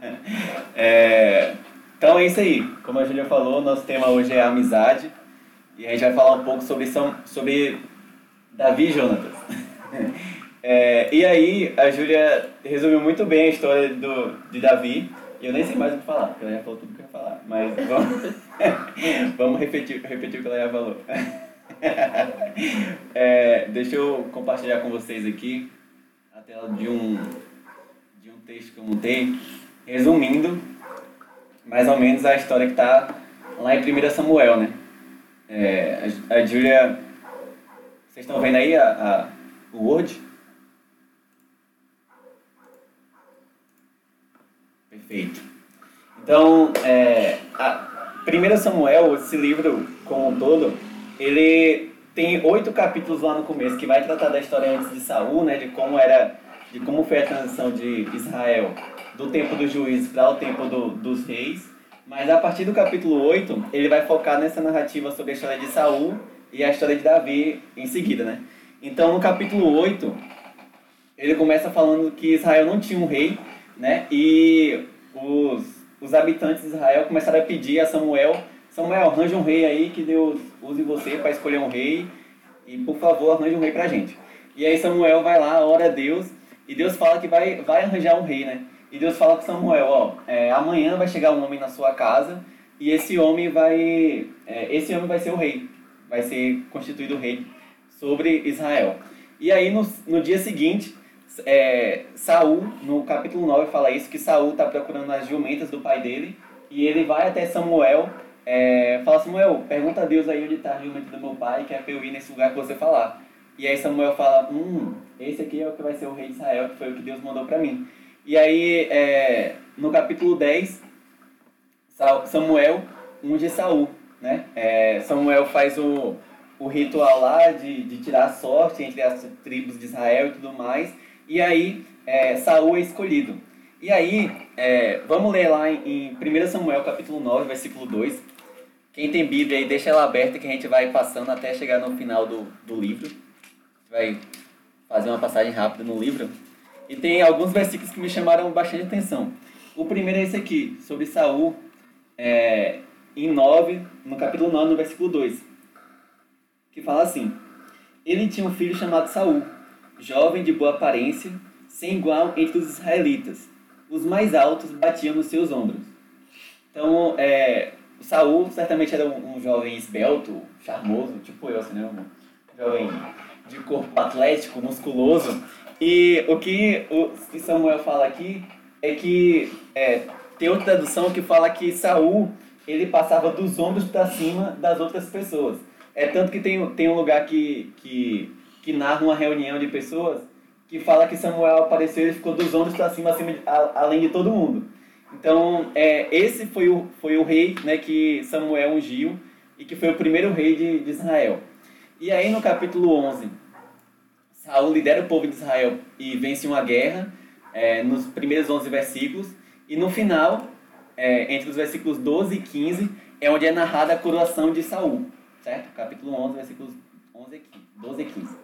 é, então é isso aí. Como a Júlia falou, nosso tema hoje é amizade. E a gente vai falar um pouco sobre, sobre Davi e Jonatas. É, e aí, a Júlia resumiu muito bem a história do, de Davi. E eu nem sei mais o que falar, porque ela já falou tudo o que eu ia falar. Mas vamos, vamos repetir, repetir o que ela já falou. É, deixa eu compartilhar com vocês aqui a tela de um, de um texto que eu montei, resumindo mais ou menos a história que está lá em 1 Samuel, né? É, a, a Júlia. Vocês estão vendo aí a, a, o Word? Perfeito. Então, é, a 1 Samuel, esse livro como um todo, ele tem oito capítulos lá no começo que vai tratar da história antes de Saul, né, de como era, de como foi a transição de Israel do tempo dos juízes para o tempo do, dos reis. Mas a partir do capítulo 8, ele vai focar nessa narrativa sobre a história de Saul e a história de Davi em seguida, né? Então, no capítulo 8, ele começa falando que Israel não tinha um rei, né? E os, os habitantes de Israel começaram a pedir a Samuel Samuel, arranja um rei aí que Deus use você para escolher um rei e, por favor, arranje um rei para gente. E aí Samuel vai lá, ora a Deus e Deus fala que vai, vai arranjar um rei, né? E Deus fala com Samuel, ó, é, amanhã vai chegar um homem na sua casa e esse homem vai, é, esse homem vai ser o rei, vai ser constituído rei sobre Israel. E aí no, no dia seguinte, é, Saul, no capítulo 9, fala isso, que Saul está procurando as jumentas do pai dele e ele vai até Samuel, é, fala Samuel, pergunta a Deus aí onde está a jumenta do meu pai, que é para eu ir nesse lugar que você falar. E aí Samuel fala, hum, esse aqui é o que vai ser o rei de Israel, que foi o que Deus mandou para mim. E aí, é, no capítulo 10, Samuel unge Saul, né? É, Samuel faz o, o ritual lá de, de tirar a sorte entre as tribos de Israel e tudo mais. E aí, é, Saul é escolhido. E aí, é, vamos ler lá em, em 1 Samuel capítulo 9, versículo 2. Quem tem Bíblia aí, deixa ela aberta que a gente vai passando até chegar no final do, do livro. Vai fazer uma passagem rápida no livro. E tem alguns versículos que me chamaram bastante atenção. O primeiro é esse aqui, sobre Saul, é, em 9, no capítulo 9, no versículo 2, que fala assim: Ele tinha um filho chamado Saul, jovem de boa aparência, sem igual entre os israelitas. Os mais altos batiam nos seus ombros. Então, é, Saul certamente era um, um, jovem esbelto, charmoso, tipo eu, assim, né? Um jovem de corpo atlético, musculoso, e o que o Samuel fala aqui é que é, tem outra tradução que fala que Saul ele passava dos ombros para cima das outras pessoas. É tanto que tem, tem um lugar que, que, que narra uma reunião de pessoas que fala que Samuel apareceu e ficou dos ombros para cima, acima a, além de todo mundo. Então, é, esse foi o, foi o rei né, que Samuel ungiu e que foi o primeiro rei de, de Israel. E aí no capítulo 11, Saul lidera o povo de Israel e vence uma guerra é, nos primeiros 11 versículos. E no final, é, entre os versículos 12 e 15, é onde é narrada a coroação de Saul. Certo? Capítulo 11, versículos 11 e 15, 12 e 15.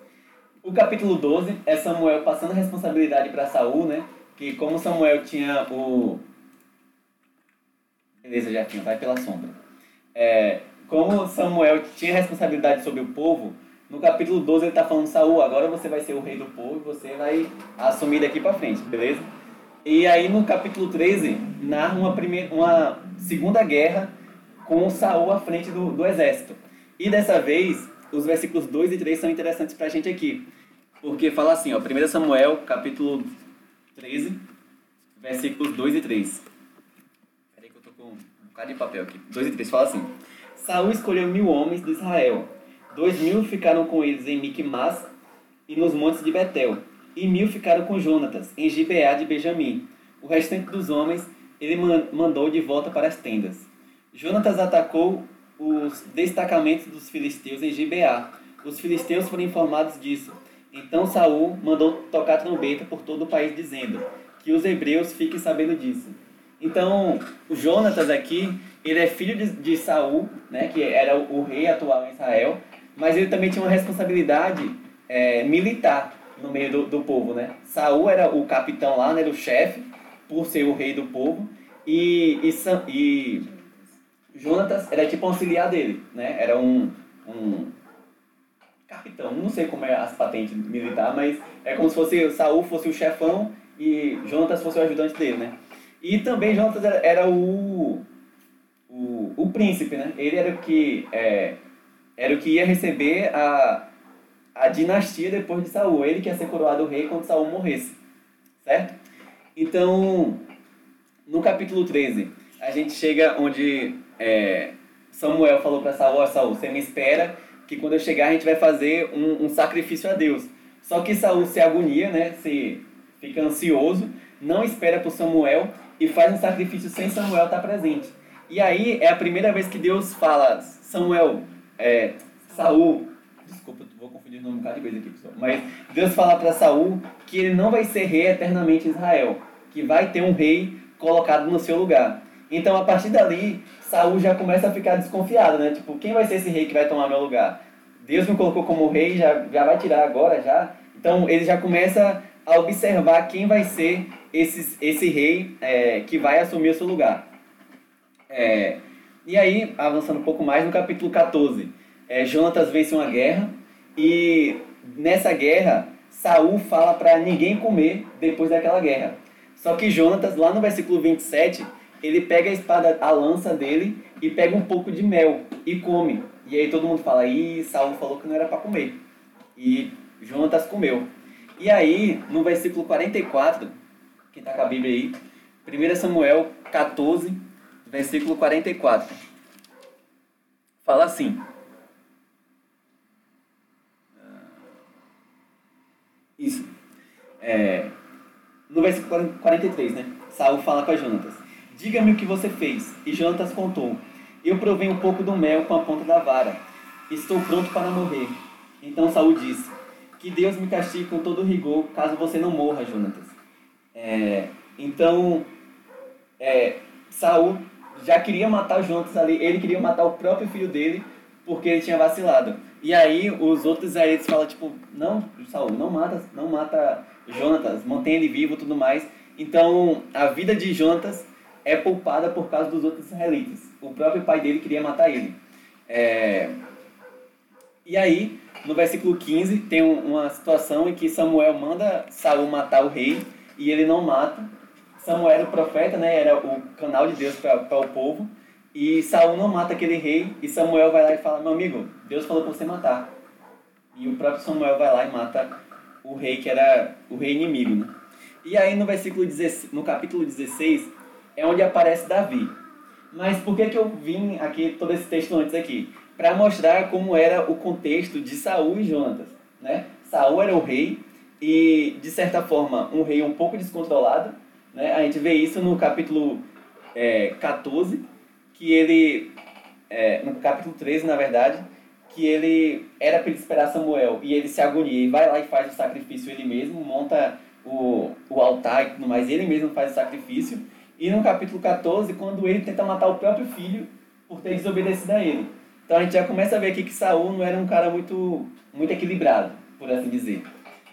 O capítulo 12 é Samuel passando a responsabilidade para Saul, né? Que como Samuel tinha o... Beleza, Jefinho, vai pela sombra. É, como Samuel tinha responsabilidade sobre o povo, no capítulo 12 ele está falando, Saul, agora você vai ser o rei do povo e você vai assumir daqui para frente, beleza? E aí no capítulo 13 narra uma, primeira, uma segunda guerra com Saul à frente do, do exército. E dessa vez, os versículos 2 e 3 são interessantes para a gente aqui. Porque fala assim, ó, 1 Samuel, capítulo 13, versículos 2 e 3. Peraí que eu tô com um bocado de papel aqui. 2 e 3 fala assim: Saul escolheu mil homens de Israel Dois mil ficaram com eles em Micmas e nos montes de Betel, e mil ficaram com Jonatas, em Gibeá de Benjamim. O restante dos homens ele mandou de volta para as tendas. Jonatas atacou os destacamentos dos filisteus em Gibeá. Os filisteus foram informados disso. Então Saul mandou tocar trombeta por todo o país, dizendo que os hebreus fiquem sabendo disso. Então, o Jonatas aqui, ele é filho de, de Saul, né, que era o, o rei atual em Israel, mas ele também tinha uma responsabilidade é, militar no meio do, do povo, né? Saul era o capitão lá, né, era o chefe, por ser o rei do povo, e, e, e Jonatas era tipo auxiliar dele, né? Era um, um capitão, não sei como é as patentes militar, mas é como se fosse Saul fosse o chefão e Jonatas fosse o ajudante dele, né? E também Jonatas era, era o, o, o príncipe, né? Ele era o que é, era o que ia receber a, a dinastia depois de Saul. Ele que ia ser coroado rei quando Saul morresse, certo? Então, no capítulo 13, a gente chega onde é, Samuel falou para Saul, oh, Saul, você me espera que quando eu chegar a gente vai fazer um, um sacrifício a Deus. Só que Saul se agonia, né? Se fica ansioso, não espera por Samuel e faz um sacrifício sem Samuel estar presente. E aí é a primeira vez que Deus fala, Samuel, é, Saul, desculpa, vou confundir o nome um bocado de vez aqui, pessoal, mas Deus fala para Saul que ele não vai ser rei eternamente em Israel, que vai ter um rei colocado no seu lugar. Então, a partir dali, Saul já começa a ficar desconfiado, né? Tipo, quem vai ser esse rei que vai tomar meu lugar? Deus me colocou como rei, já, já vai tirar agora, já. Então, ele já começa a observar quem vai ser esse, esse rei é, que vai assumir o seu lugar. É, e aí, avançando um pouco mais, no capítulo 14, é, Jonatas vence uma guerra e nessa guerra, Saul fala para ninguém comer depois daquela guerra. Só que Jonatas, lá no versículo 27, ele pega a espada, a lança dele e pega um pouco de mel e come. E aí todo mundo fala, ih, Saul falou que não era para comer. E Jonatas comeu. E aí, no versículo 44, quem está com a Bíblia aí, 1 Samuel 14, versículo 44. Fala assim. Isso. É, no versículo 43, né? Saul fala com a Jonatas. Diga-me o que você fez. E Jonatas contou. Eu provei um pouco do mel com a ponta da vara. Estou pronto para morrer. Então Saul disse: Que Deus me castigue com todo rigor, caso você não morra, Jonatas. É, então, é, Saul já queria matar Jonatas ali. Ele queria matar o próprio filho dele porque ele tinha vacilado. E aí os outros israelitas falam tipo, não, Saul, não mata, não mata Jonatas, mantém ele vivo, tudo mais. Então a vida de Jonatas é poupada por causa dos outros israelitas. O próprio pai dele queria matar ele. É... E aí, no versículo 15, tem uma situação em que Samuel manda Saul matar o rei e ele não mata. Samuel era o profeta, né? era o canal de Deus para o povo. E Saul não mata aquele rei e Samuel vai lá e fala: Meu amigo, Deus falou para você matar. E o próprio Samuel vai lá e mata o rei que era o rei inimigo. Né? E aí no versículo 16, no capítulo 16, é onde aparece Davi. Mas por que, que eu vim aqui todo esse texto antes aqui? Para mostrar como era o contexto de Saul e Jonatas. Né? Saul era o rei e, de certa forma, um rei um pouco descontrolado. Né? A gente vê isso no capítulo é, 14, que ele, é, no capítulo 13, na verdade, que ele era para esperar Samuel e ele se agonia e vai lá e faz o sacrifício ele mesmo, monta o, o altar e tudo mais, ele mesmo faz o sacrifício e no capítulo 14, quando ele tenta matar o próprio filho por ter desobedecido a ele. Então a gente já começa a ver aqui que Saul não era um cara muito, muito equilibrado, por assim dizer.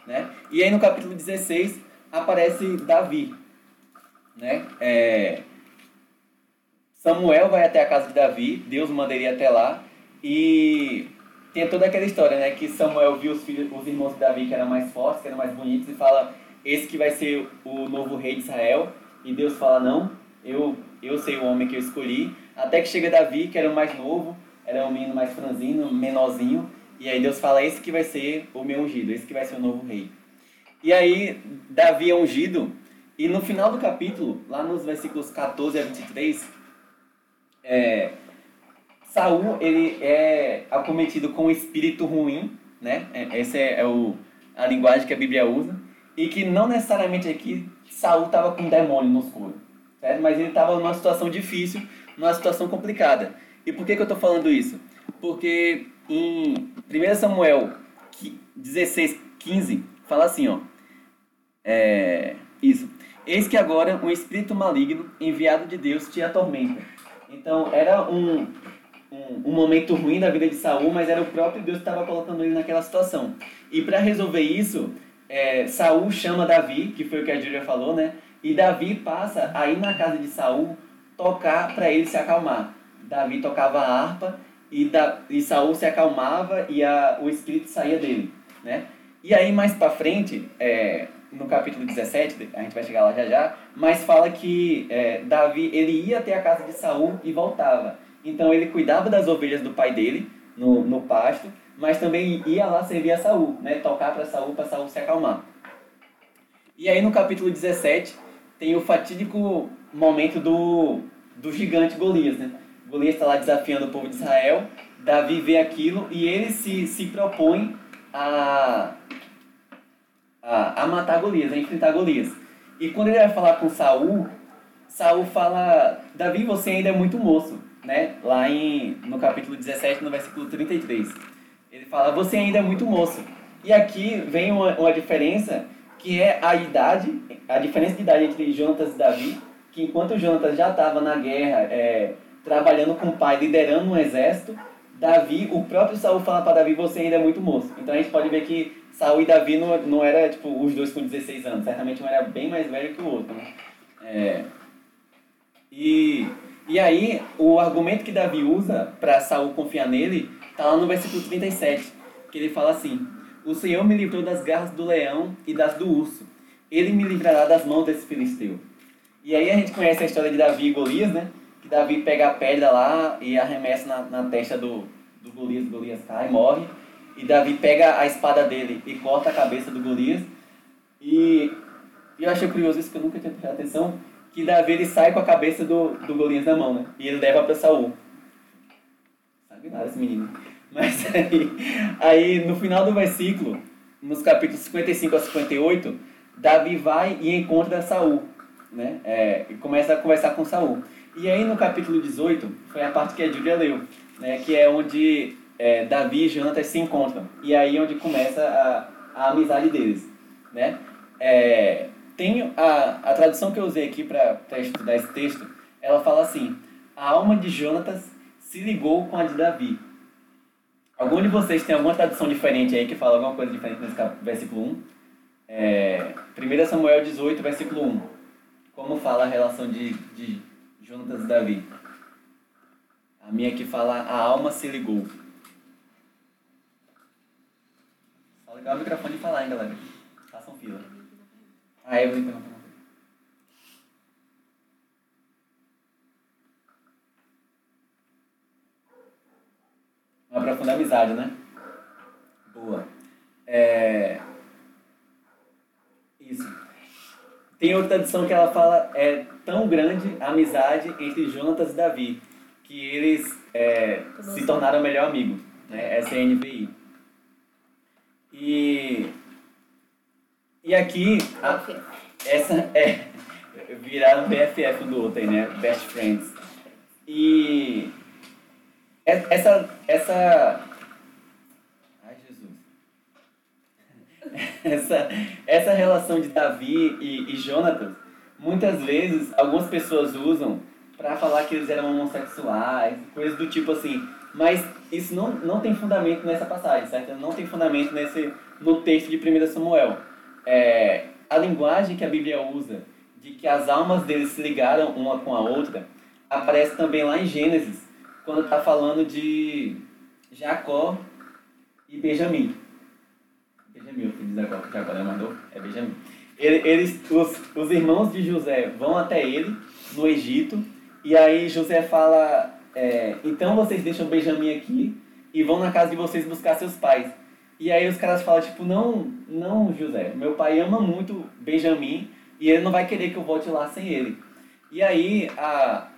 Né? E aí no capítulo 16 aparece Davi. Né? É... Samuel vai até a casa de Davi, Deus manda até lá, e tem toda aquela história, né? Que Samuel viu os, filhos, os irmãos de Davi que eram mais fortes, que eram mais bonitos, e fala: Esse que vai ser o novo rei de Israel. E Deus fala: Não, eu, eu sei o homem que eu escolhi. Até que chega Davi, que era o mais novo, era um menino mais franzino, menorzinho. E aí Deus fala: Esse que vai ser o meu ungido, esse que vai ser o novo rei. E aí Davi é ungido. E no final do capítulo, lá nos versículos 14 a 23, é, Saul ele é acometido com um espírito ruim, né? É, essa é, é o, a linguagem que a Bíblia usa. E que não necessariamente aqui Saul estava com um demônio no escuro, certo? Mas ele estava numa situação difícil, numa situação complicada. E por que, que eu estou falando isso? Porque em 1 Samuel 16, 15, fala assim, ó. É, isso. Eis que agora um espírito maligno enviado de Deus te atormenta. Então era um, um, um momento ruim da vida de Saul, mas era o próprio Deus que estava colocando ele naquela situação. E para resolver isso, é, Saul chama Davi, que foi o que a Júlia falou, né? E Davi passa a ir na casa de Saul tocar para ele se acalmar. Davi tocava a harpa e, da, e Saul se acalmava e a, o espírito saía dele, né? E aí mais para frente, é, no capítulo 17, a gente vai chegar lá já já, mas fala que é, Davi ele ia até a casa de Saul e voltava. Então ele cuidava das ovelhas do pai dele no, no pasto, mas também ia lá servir a Saul, né? Tocar para Saul para Saul se acalmar. E aí no capítulo 17 tem o fatídico momento do, do gigante Golias, né? Golias está lá desafiando o povo de Israel, Davi vê aquilo e ele se, se propõe a, a, a matar Golias, a enfrentar Golias. E quando ele vai falar com Saul, Saul fala, Davi, você ainda é muito moço, né? Lá em, no capítulo 17, no versículo 33. Ele fala, você ainda é muito moço. E aqui vem uma, uma diferença, que é a idade, a diferença de idade entre Jonatas e Davi, que enquanto Jonatas já estava na guerra, é, trabalhando com o pai, liderando um exército, Davi, o próprio Saul fala para Davi, você ainda é muito moço. Então a gente pode ver que Saul e Davi não, não era tipo os dois com 16 anos, certamente um era bem mais velho que o outro. Né? É, e, e aí, o argumento que Davi usa para Saul confiar nele está lá no versículo 37, que ele fala assim: O Senhor me livrou das garras do leão e das do urso. Ele me livrará das mãos desse filisteu. E aí a gente conhece a história de Davi e Golias, né? Que Davi pega a pedra lá e arremessa na, na testa do, do Golias, Golias cai e morre. E Davi pega a espada dele e corta a cabeça do Golias. E, e eu achei curioso isso que eu nunca tinha prestado atenção, que Davi ele sai com a cabeça do, do Golias na mão, né? E ele leva para Saul. Sabe nada esse menino. Mas aí, aí no final do versículo, nos capítulos 55 a 58, Davi vai e encontra Saul, né? É, e começa a conversar com Saul. E aí no capítulo 18, foi a parte que a Júlia leu, né? Que é onde é, Davi e Jonatas se encontram. E aí é onde começa a, a amizade deles, né? É, tem a, a tradução que eu usei aqui para estudar esse texto, ela fala assim, a alma de Jonatas se ligou com a de Davi. Algum de vocês tem alguma tradução diferente aí que fala alguma coisa diferente nesse versículo 1? É, 1 Samuel 18, versículo 1. Como fala a relação de, de Jonatas e Davi? A minha aqui fala, a alma se ligou. Só ligar o microfone e falar, hein, galera. Façam fila. Ah, eu vou interromper. Uma profunda amizade, né? Boa. É... Isso. Tem outra tradição que ela fala, é tão grande a amizade entre Jonatas e Davi, que eles é, se tornaram melhor amigo, né? Essa é a NVI. E, e aqui, a, essa é, viraram BFF do outro aí, né? Best Friends. E essa, essa. Essa, essa relação de Davi e, e Jonathan, muitas vezes, algumas pessoas usam para falar que eles eram homossexuais, coisas do tipo assim. Mas isso não, não tem fundamento nessa passagem, certo? Não tem fundamento nesse, no texto de 1 Samuel. É, a linguagem que a Bíblia usa de que as almas deles se ligaram uma com a outra aparece também lá em Gênesis, quando está falando de Jacó e Benjamim. Benjamim, o filho de Jacó, Jacó né, mandou? É Benjamim. Eles, os, os irmãos de José vão até ele, no Egito, e aí José fala, é, então vocês deixam Benjamim aqui e vão na casa de vocês buscar seus pais. E aí os caras falam, tipo, não, não, José, meu pai ama muito Benjamim e ele não vai querer que eu volte lá sem ele. E aí, a,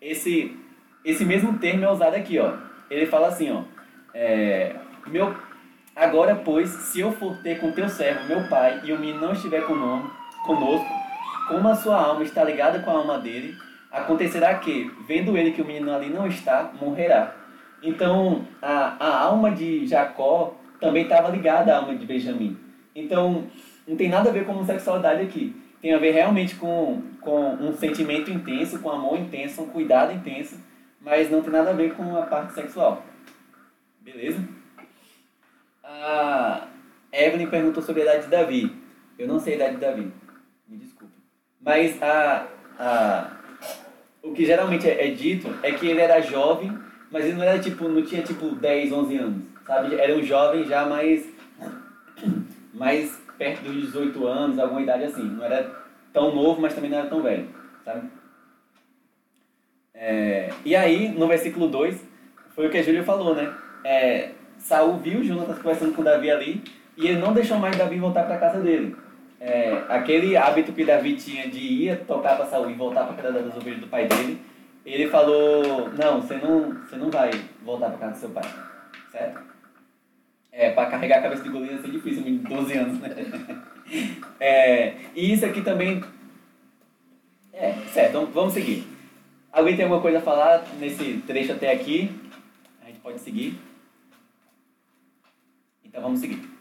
esse, esse mesmo termo é usado aqui, ó. Ele fala assim, ó. É, meu, agora, pois, se eu for ter com teu servo, meu pai, e o menino não estiver conosco, como a sua alma está ligada com a alma dele, acontecerá que, vendo ele que o menino ali não está, morrerá. Então, a, a alma de Jacó também estava ligada à alma de Benjamim. Então, não tem nada a ver com homossexualidade aqui. Tem a ver realmente com, com um sentimento intenso, com amor intenso, um cuidado intenso, mas não tem nada a ver com a parte sexual. Beleza? A Evelyn perguntou sobre a idade de Davi. Eu não sei a idade de Davi. Me desculpe. Mas a, a, o que geralmente é, é dito é que ele era jovem, mas ele não era tipo, não tinha tipo 10, 11 anos, sabe? Era um jovem já mais, mais perto dos 18 anos, alguma idade assim. Não era tão novo, mas também não era tão velho, sabe? É, e aí, no versículo 2, foi o que a Júlia falou, né? É, Saul viu Jonatas conversando com Davi ali e ele não deixou mais Davi voltar para casa dele. É, aquele hábito que Davi tinha de ir tocar para Saul e voltar para casa das ovelhas do pai dele, ele falou: Não, você não, você não vai voltar para casa do seu pai, certo? É, para carregar a cabeça de Golias é difícil, de 12 anos, né? É, e isso aqui também. É, certo, então vamos seguir. Alguém tem alguma coisa a falar nesse trecho até aqui? A gente pode seguir. Então vamos seguir.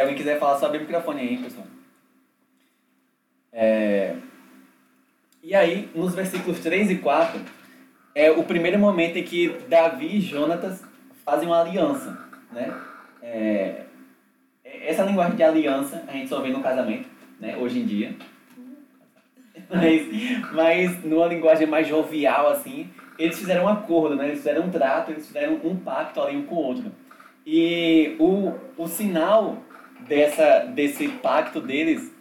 Se alguém quiser falar, só abre o microfone aí, pessoal. É... E aí, nos versículos 3 e 4, é o primeiro momento em que Davi e Jonatas fazem uma aliança. Né? É... Essa linguagem de aliança a gente só vê no casamento, né? hoje em dia. Mas, mas numa linguagem mais jovial, assim, eles fizeram um acordo, né? eles fizeram um trato, eles fizeram um pacto ali um com o outro. E o, o sinal dessa, desse pacto deles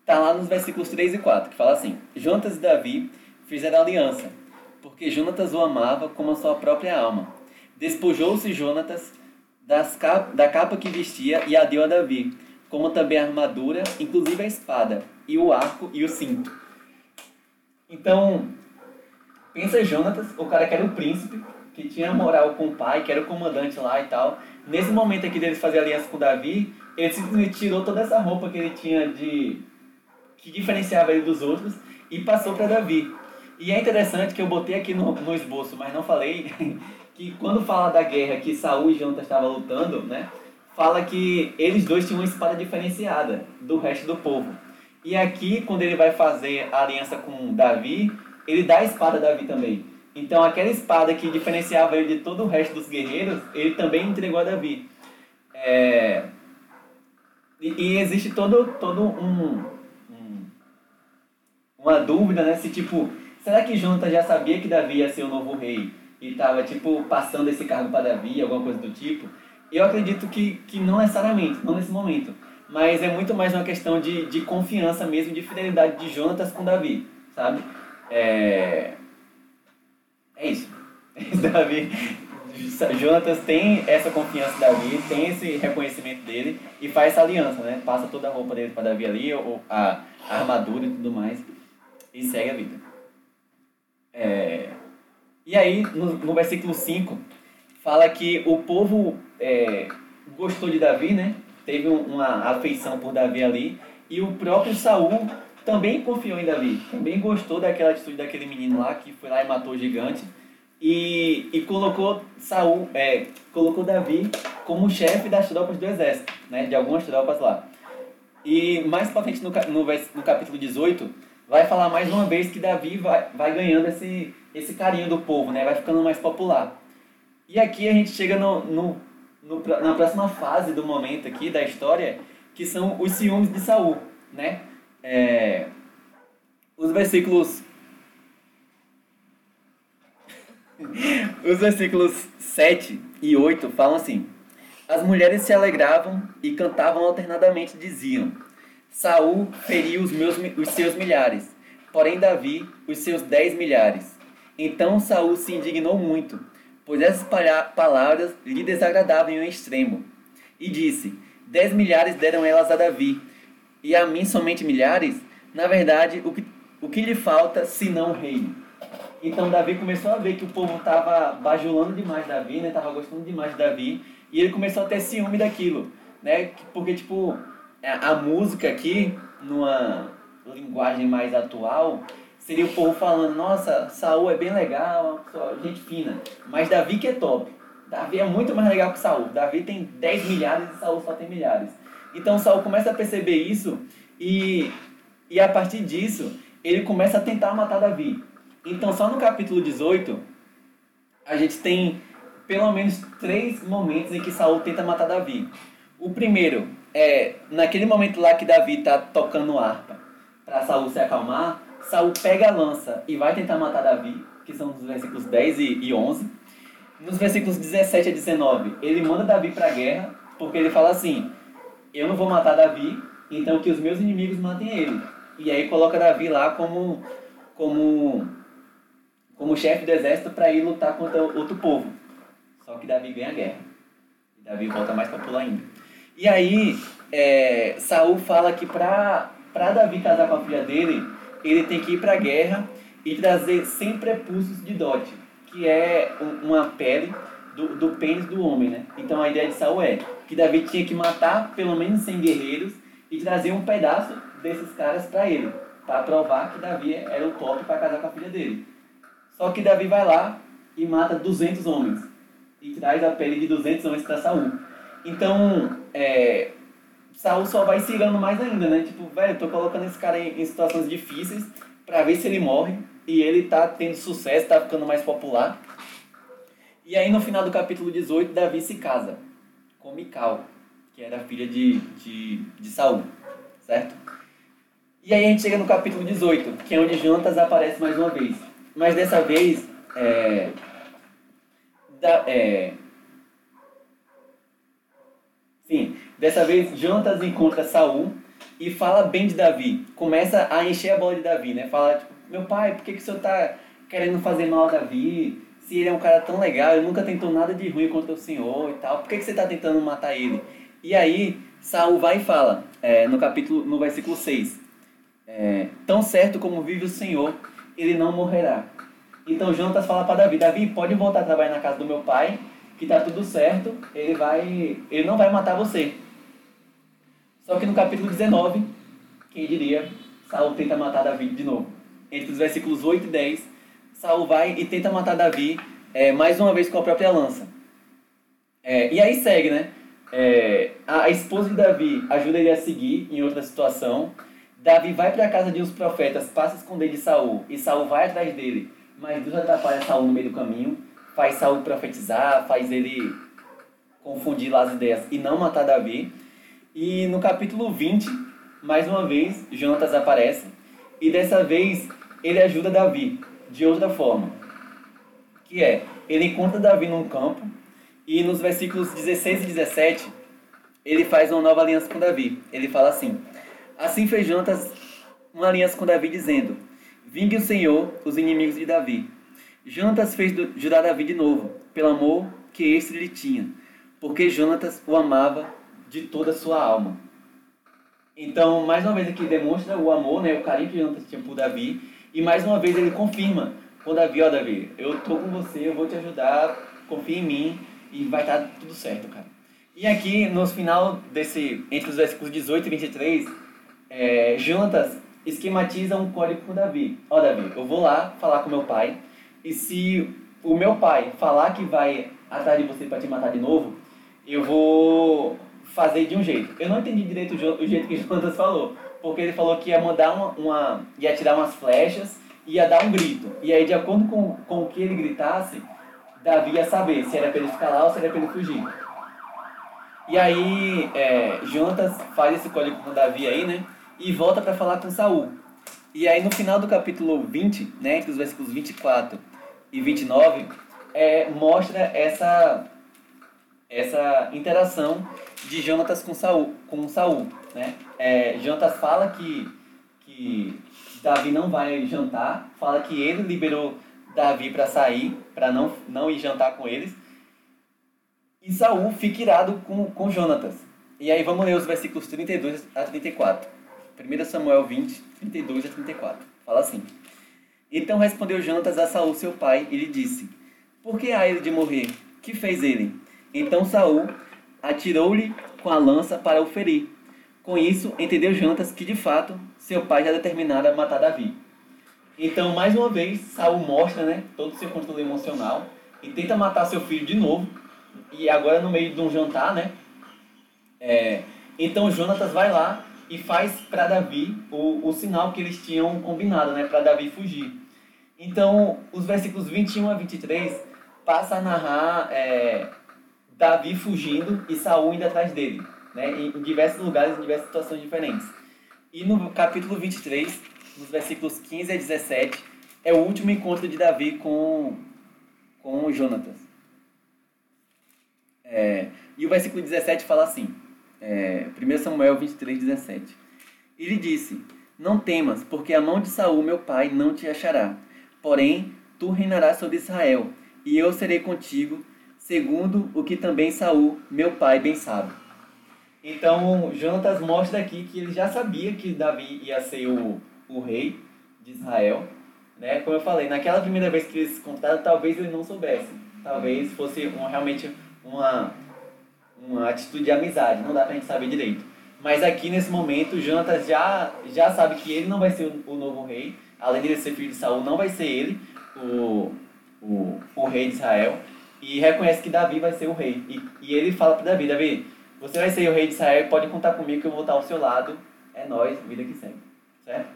está lá nos versículos 3 e 4, que fala assim: Jonatas e Davi fizeram aliança, porque Jonatas o amava como a sua própria alma. Despojou-se Jonatas das cap, da capa que vestia e a deu a Davi, como também a armadura, inclusive a espada, e o arco e o cinto. Então, pensa Jonatas, o cara que era o príncipe, que tinha moral com o pai, que era o comandante lá e tal. Nesse momento aqui deles fazer aliança com Davi, ele simplesmente tirou toda essa roupa que ele tinha de que diferenciava ele dos outros e passou para Davi. E é interessante que eu botei aqui no, no esboço, mas não falei, que quando fala da guerra que Saul e Jonatas estavam lutando, né? Fala que eles dois tinham uma espada diferenciada do resto do povo. E aqui, quando ele vai fazer a aliança com Davi, ele dá a espada a Davi também. Então, aquela espada que diferenciava ele de todo o resto dos guerreiros, ele também entregou a Davi. É... E, e, existe todo, todo um, um, uma dúvida, né? Se, tipo, será que Jonathan já sabia que Davi ia ser o novo rei? E estava, tipo, passando esse cargo para Davi, alguma coisa do tipo? Eu acredito que, que não necessariamente, não nesse momento. Mas é muito mais uma questão de, de confiança mesmo, de fidelidade de Jonatas com Davi, sabe? É, é isso. Davi, Jonatas tem essa confiança em Davi, tem esse reconhecimento dele e faz essa aliança, né? Passa toda a roupa dele para Davi ali, ou a, a, armadura e tudo mais, e segue a vida. É, e aí, no, no versículo 5, fala que o povo é, gostou de Davi, né? Teve uma afeição por Davi ali, e o próprio Saul também confiou em Davi, também gostou daquela atitude daquele menino lá que foi lá e matou o gigante e, e colocou Saul, é, colocou Davi como chefe das tropas do exército, né, de algumas tropas lá. E mais para frente no, no, no capítulo 18, vai falar mais uma vez que Davi vai, vai ganhando esse, esse carinho do povo, né, vai ficando mais popular. E aqui a gente chega no, no, no, na próxima fase do momento aqui da história, que são os ciúmes de Saul, né? É, os versículos os versículos 7 e 8 falam assim: As mulheres se alegravam e cantavam alternadamente, diziam: Saul feriu os, meus, os seus milhares, porém Davi os seus dez milhares. Então Saul se indignou muito, pois essas palavras lhe desagradavam em extremo, e disse: Dez milhares deram elas a Davi, e a mim somente milhares, na verdade, o que, o que lhe falta senão reino? Então Davi começou a ver que o povo estava bajulando demais Davi, né? Tava gostando demais de Davi, e ele começou a ter ciúme daquilo, né? Porque tipo, a música aqui numa linguagem mais atual, seria o povo falando: "Nossa, Saul é bem legal, gente fina, mas Davi que é top. Davi é muito mais legal que Saul. Davi tem 10 milhares e Saul só tem milhares." Então Saul começa a perceber isso e, e a partir disso ele começa a tentar matar Davi. Então só no capítulo 18 a gente tem pelo menos três momentos em que Saul tenta matar Davi. O primeiro é naquele momento lá que Davi está tocando harpa para Saul se acalmar, Saul pega a lança e vai tentar matar Davi, que são os versículos 10 e 11. Nos versículos 17 a 19, ele manda Davi para a guerra, porque ele fala assim: Eu não vou matar Davi, então que os meus inimigos matem ele. E aí coloca Davi lá como como como chefe do exército para ir lutar contra outro povo. Só que Davi ganha a guerra. E Davi volta mais popular ainda. E aí, é, Saul fala que para Davi casar com a filha dele, ele tem que ir para a guerra e trazer 100 prepúcios de dote, que é uma pele do, do pênis do homem, né? Então a ideia de Saul é que Davi tinha que matar pelo menos 100 guerreiros e trazer um pedaço desses caras para ele, para provar que Davi era o top para casar com a filha dele. Só que Davi vai lá e mata 200 homens e traz a pele de 200 homens para Saul. Então, é, Saul só vai cigando mais ainda, né? Tipo, velho, tô colocando esse cara em, em situações difíceis para ver se ele morre e ele tá tendo sucesso, tá ficando mais popular. E aí no final do capítulo 18, Davi se casa com Mical, que era filha de, de, de Saul, certo? E aí a gente chega no capítulo 18, que é onde Jantas aparece mais uma vez. Mas dessa vez, é, da, é, sim, dessa vez Jantas encontra Saul e fala bem de Davi. Começa a encher a bola de Davi, né? Fala, tipo, meu pai, por que, que o senhor tá querendo fazer mal a Davi? Se ele é um cara tão legal, ele nunca tentou nada de ruim contra o senhor e tal, por que, que você está tentando matar ele? E aí, Saul vai e fala, é, no capítulo, no versículo 6, é, tão certo como vive o Senhor, ele não morrerá. Então Jonatas fala para Davi, Davi, pode voltar a trabalhar na casa do meu pai, que tá tudo certo, ele vai, ele não vai matar você. Só que no capítulo 19, quem diria, Saul tenta matar Davi de novo. Entre os versículos 8 e 10, Saul vai e tenta matar Davi é, mais uma vez com a própria lança. É, e aí segue, né? É, a, a esposa de Davi ajuda ele a seguir em outra situação. Davi vai para a casa de uns profetas, passa a esconder de Saul, e Saul vai atrás dele, mas Deus atrapalha Saul no meio do caminho, faz Saul profetizar, faz ele confundir lá as ideias e não matar Davi. E no capítulo 20, mais uma vez, Jonatas aparece, e dessa vez ele ajuda Davi de outra forma, que é, ele encontra Davi num campo, e nos versículos 16 e 17, ele faz uma nova aliança com Davi. Ele fala assim: Assim fez Jonatas uma aliança com Davi, dizendo: Vingue o Senhor os inimigos de Davi. Jonatas fez jurar Davi de novo, pelo amor que este lhe tinha, porque Jonatas o amava de toda a sua alma. Então, mais uma vez aqui demonstra o amor, né, o carinho que Jonatas tinha por Davi, e mais uma vez ele confirma com Davi, ó Davi, eu tô com você, eu vou te ajudar, confia em mim e vai estar tudo certo, cara. E aqui, no final desse, entre os versículos 18 e 23, é, Jonatas esquematiza um código com Davi. Ó, Davi, eu vou lá falar com meu pai, e se o meu pai falar que vai atrás de você para te matar de novo, eu vou fazer de um jeito. Eu não entendi direito o jeito que Jonatas falou, porque ele falou que ia mandar uma, uma ia tirar umas flechas, ia dar um grito. E aí, de acordo com, com o que ele gritasse, Davi ia saber se era para ele ficar lá ou se era para ele fugir. E aí, é, Jonatas faz esse código com Davi aí, né? E volta para falar com Saul. E aí no final do capítulo 20, né, entre os versículos 24 e 29, é, mostra essa essa interação de Jonatas com Saul, com Saul, né? É, Jonatas fala que que Davi não vai jantar, fala que ele liberou Davi para sair, para não não ir jantar com eles. E Saul fica irado com com Jonatas. E aí vamos ler os versículos 32 a 34. 1 Samuel 20, 32 a 34. Fala assim: Então respondeu Jonatas a Saul, seu pai, e lhe disse: Por que há ele de morrer? Que fez ele? Então Saul atirou-lhe com a lança para o ferir. Com isso, entendeu Jonatas que de fato seu pai já determinara matar Davi. Então, mais uma vez, Saul mostra né, todo o seu controle emocional e tenta matar seu filho de novo. E agora no meio de um jantar, né? É, então Jonatas vai lá e faz para Davi o, o sinal que eles tinham combinado, né, para Davi fugir. Então, os versículos 21 a 23 passa a narrar é, Davi fugindo e Saul indo atrás dele, né, em, em diversos lugares, em diversas situações diferentes. E no capítulo 23, nos versículos 15 a 17, é o último encontro de Davi com, com Jonatas. É, e o versículo 17 fala assim, é, 1 Samuel 23, 17. Ele disse, não temas, porque a mão de Saul, meu pai, não te achará. Porém, tu reinarás sobre Israel, e eu serei contigo, segundo o que também Saul, meu pai, bem sabe. Então, Jonatas mostra aqui que ele já sabia que Davi ia ser o, o rei de Israel. Né? Como eu falei, naquela primeira vez que eles se encontraram, talvez ele não soubesse. Talvez fosse um, realmente uma, uma atitude de amizade, não dá pra gente saber direito. Mas aqui nesse momento, Jonatas já, já sabe que ele não vai ser o, o novo rei, além de ser filho de Saul, não vai ser ele o, o, o rei de Israel, e reconhece que Davi vai ser o rei. E, e ele fala para Davi, Davi, você vai ser o rei de Israel, pode contar comigo que eu vou estar ao seu lado, é nós, vida que segue. Certo?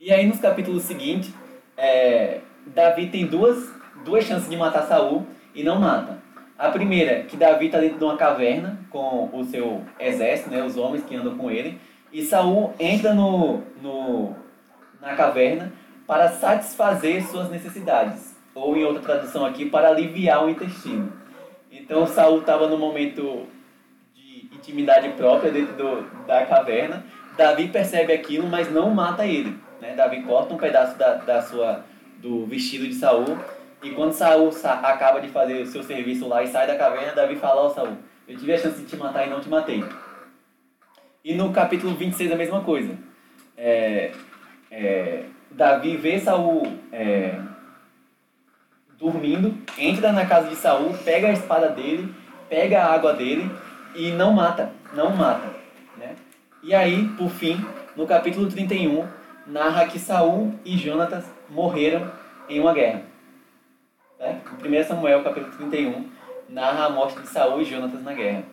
E aí nos capítulos seguintes, é, Davi tem duas, duas chances de matar Saul e não mata. A primeira, é que Davi está dentro de uma caverna com o seu exército, né, os homens que andam com ele, e Saul entra no, no, na caverna para satisfazer suas necessidades, ou em outra tradução aqui, para aliviar o intestino. Então Saul estava no momento de intimidade própria dentro do, da caverna. Davi percebe aquilo, mas não mata ele. Né? Davi corta um pedaço da, da sua, do vestido de Saul e quando Saul acaba de fazer o seu serviço lá e sai da caverna, Davi fala ao Saul, eu tive a chance de te matar e não te matei. E no capítulo 26 a mesma coisa. É, é, Davi vê Saul é, dormindo, entra na casa de Saul, pega a espada dele, pega a água dele e não mata, não mata. Né? E aí, por fim, no capítulo 31, narra que Saul e Jonatas morreram em uma guerra. Né? 1 Samuel, capítulo 31, narra a morte de Saul e Jonatas na guerra.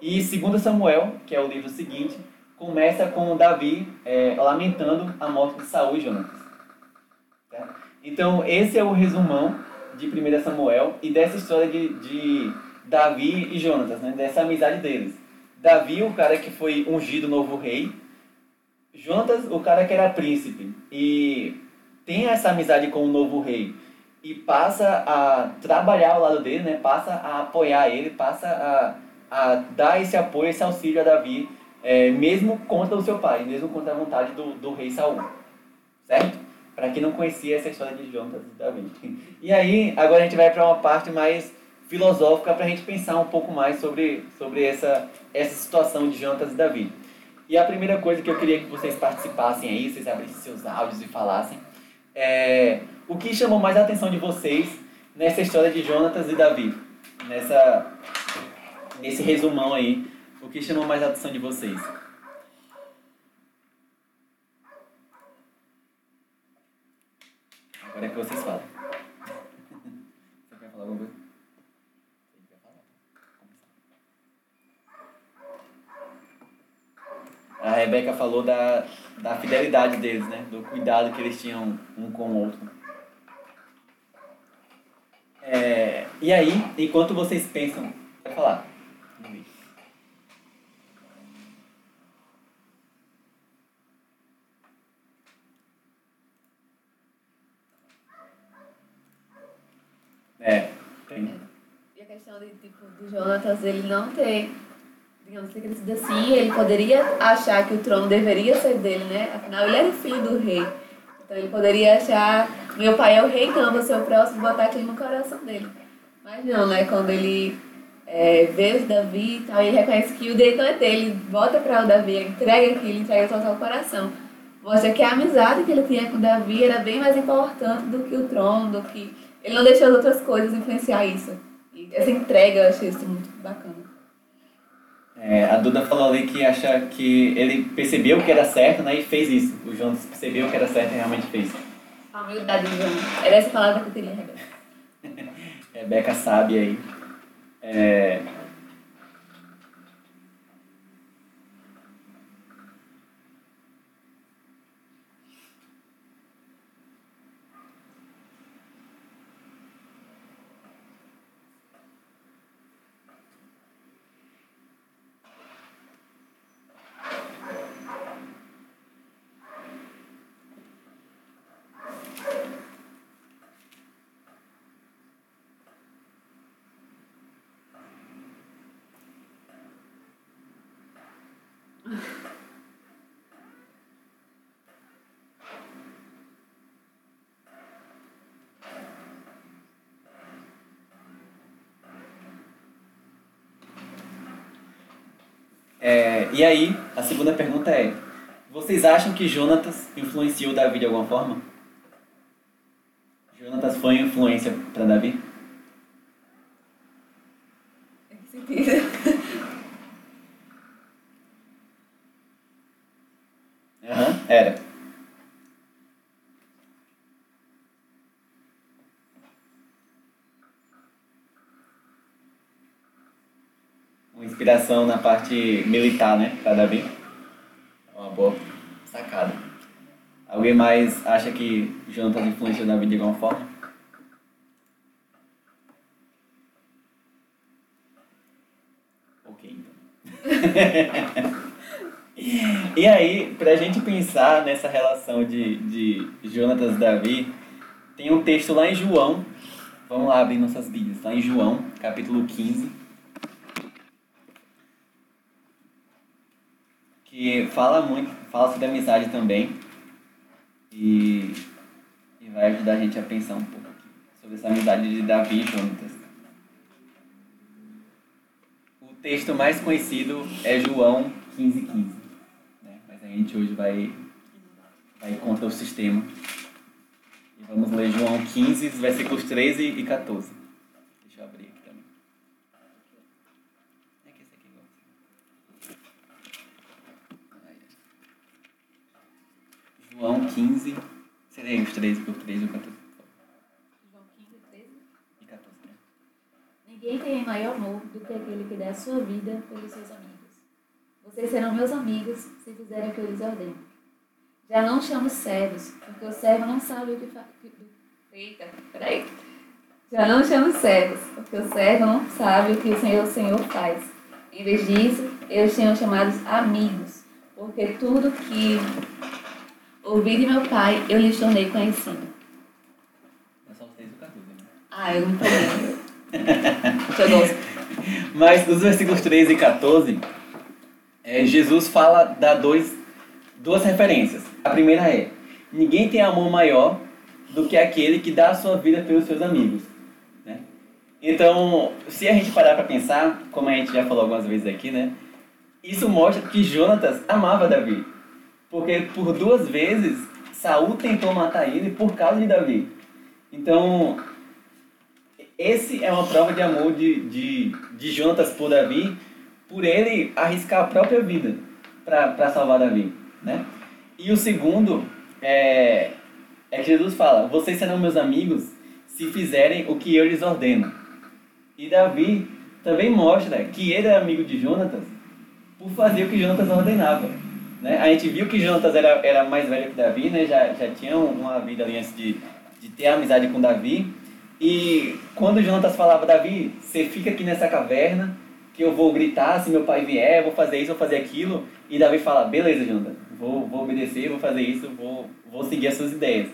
E 2 Samuel, que é o livro seguinte, começa com Davi é, lamentando a morte de Saul e Jonatas. Tá? Então, esse é o resumão de 1 Samuel e dessa história de, de Davi e Jonatas, né? dessa amizade deles. Davi, o cara que foi ungido novo rei, Jonatas, o cara que era príncipe, e tem essa amizade com o novo rei e passa a trabalhar ao lado dele, né? passa a apoiar ele, passa a, a dar esse apoio, esse auxílio a Davi, é, mesmo contra o seu pai, mesmo contra a vontade do, do rei Saul. Certo? Para quem não conhecia essa história de Jonas e Davi. E aí, agora a gente vai para uma parte mais filosófica para a gente pensar um pouco mais sobre, sobre essa, essa situação de Jonas e Davi. E a primeira coisa que eu queria que vocês participassem aí, vocês abrissem seus áudios e falassem, é o que chamou mais a atenção de vocês nessa história de Jonatas e Davi? Nessa, nesse resumão aí, o que chamou mais a atenção de vocês? Agora é que vocês falam. Você quer falar alguma coisa? A Rebeca falou da, da fidelidade deles, né? Do cuidado que eles tinham um com o outro. É, e aí, enquanto vocês pensam, vai falar. É, tem. E a questão de, tipo, do Jonatas, ele não ter, digamos, ter crescido assim, ele poderia achar que o trono deveria ser dele, né? Afinal, ele era filho do rei. Então ele poderia achar, meu pai é o rei, então vou ser o próximo, botar aquilo no coração dele. Mas não, né? Quando ele é, vê o Davi e tal, ele reconhece que o direito é dele, volta para o Davi, entrega aquilo, entrega todo o coração. Mostra que a amizade que ele tinha com o Davi era bem mais importante do que o trono, do que. Ele não deixou as outras coisas influenciar isso. E essa entrega eu achei isso muito bacana. É, a Duda falou ali que acha que ele percebeu que era certo, né? E fez isso. O Jonas percebeu que era certo e realmente fez. A humildade do Jonas. Era essa palavra que eu queria, Rebeca. Rebeca sabe aí. É, É, e aí, a segunda pergunta é: vocês acham que Jonatas influenciou Davi de alguma forma? Jonatas foi influência para Davi? Em que sentido? Aham, era. Na parte militar, né? Para Davi. Uma boa sacada. Alguém mais acha que Jonathan influenciou Davi de alguma forma? Ok, então. E aí, pra gente pensar nessa relação de, de Jonatas e Davi, tem um texto lá em João, vamos lá abrir nossas Bíblias, lá em João, capítulo 15, que fala muito, fala sobre amizade também, e, e vai ajudar a gente a pensar um pouco sobre essa amizade de Davi e Jonatas. O texto mais conhecido é João 15, 15 né? Mas a gente hoje vai, vai contra o sistema. E vamos ler João 15, versículos 13 e 14. Deixa eu abrir aqui também. É que esse aqui é igual. Aí, ó. João 15, seria aí os 13 por 13 e o 14. por favor. João 15, 13. E 14, né? Ninguém tem maior amor do que aquele que dá a sua vida pelos seus amigos. Vocês serão meus amigos se fizerem o que eu lhes ordeno. Já não chamo servos, porque o servo não sabe o que faz. Eita, peraí. Já não chamo servos, porque o servo não sabe o que o Senhor, o Senhor faz. Em vez disso, eu os tenho chamados amigos, porque tudo que ouvi de meu pai, eu lhes tornei conhecido. É só os 13 o 14, né? Ah, eu não tô gosto. Mas nos versículos 13 e 14, é, Jesus fala, dá dois, duas referências. A primeira é: ninguém tem amor maior do que aquele que dá a sua vida pelos seus amigos. Né? Então, se a gente parar para pensar, como a gente já falou algumas vezes aqui, né? Isso mostra que Jonatas amava Davi. Porque por duas vezes Saul tentou matar ele por causa de Davi. Então, esse é uma prova de amor de, de, de Jonatas por Davi, por ele arriscar a própria vida para salvar Davi. Né? E o segundo é, é que Jesus fala: Vocês serão meus amigos se fizerem o que eu lhes ordeno. E Davi também mostra que ele é amigo de Jonatas por fazer o que Jonatas ordenava. Né? A gente viu que Jonatas era, era mais velho que Davi, né? já, já tinha uma vida ali antes de, de ter amizade com Davi. E quando Jonatas falava, Davi, você fica aqui nessa caverna, que eu vou gritar se meu pai vier, vou fazer isso, vou fazer aquilo. E Davi fala, beleza, Jonatas, vou, vou obedecer, vou fazer isso, vou, vou seguir as suas ideias.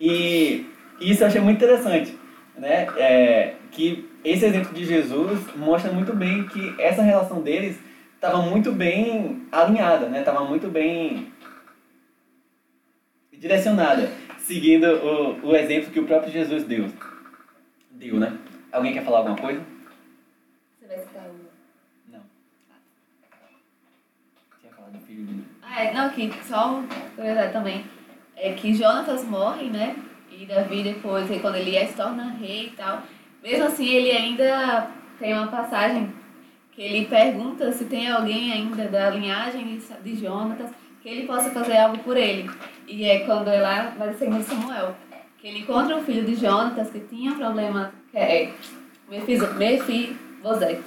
E isso eu achei muito interessante, né? É, que esse exemplo de Jesus mostra muito bem que essa relação deles estava muito bem alinhada, né? Estava muito bem direcionada, seguindo o, o exemplo que o próprio Jesus deu. Deu, né? Alguém quer falar alguma coisa? Você vai citar o. Não. Tinha falado do filho de... Ah, é, não, aqui, só uma curiosidade também. É que Jonatas morre, né? E Davi depois, quando ele é, se torna rei e tal. Mesmo assim, ele ainda tem uma passagem que ele pergunta se tem alguém ainda da linhagem de- Jonatas que ele possa fazer algo por ele. E é quando lá, vai ser em Samuel, que ele encontra o filho de Jonatas que tinha problema, que é Mefibosete.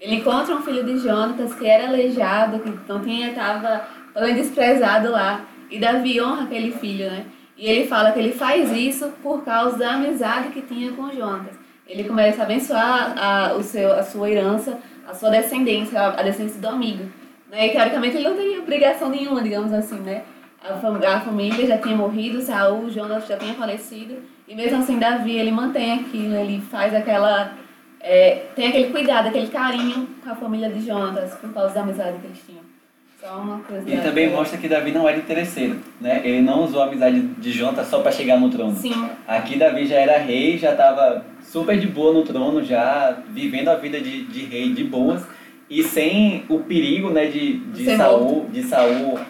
Ele encontra um filho de Jonatas que era aleijado, que não tinha, estava desprezado lá. E Davi honra aquele filho, né? E ele fala que ele faz isso por causa da amizade que tinha com Jonatas. Ele começa a abençoar a, o seu, a sua herança, a sua descendência, a, descendência do amigo. Né? E teoricamente ele não teria obrigação nenhuma, digamos assim, né? A, fam- a família já tinha morrido, Saul, Jonas já tinha falecido. E mesmo assim, Davi, ele mantém aquilo, ele faz aquela é, tem aquele cuidado, aquele carinho com a família de Jonas, por causa da amizade que eles tinham. Só uma coisa. E também mostra que Davi não era interesseiro, né? Ele não usou a amizade de Jonatas só para chegar no trono. Sim, Aqui Davi já era rei, já estava super de boa no trono, já vivendo a vida de, de rei de boas. e sem o perigo né, de, de Saul, de Saul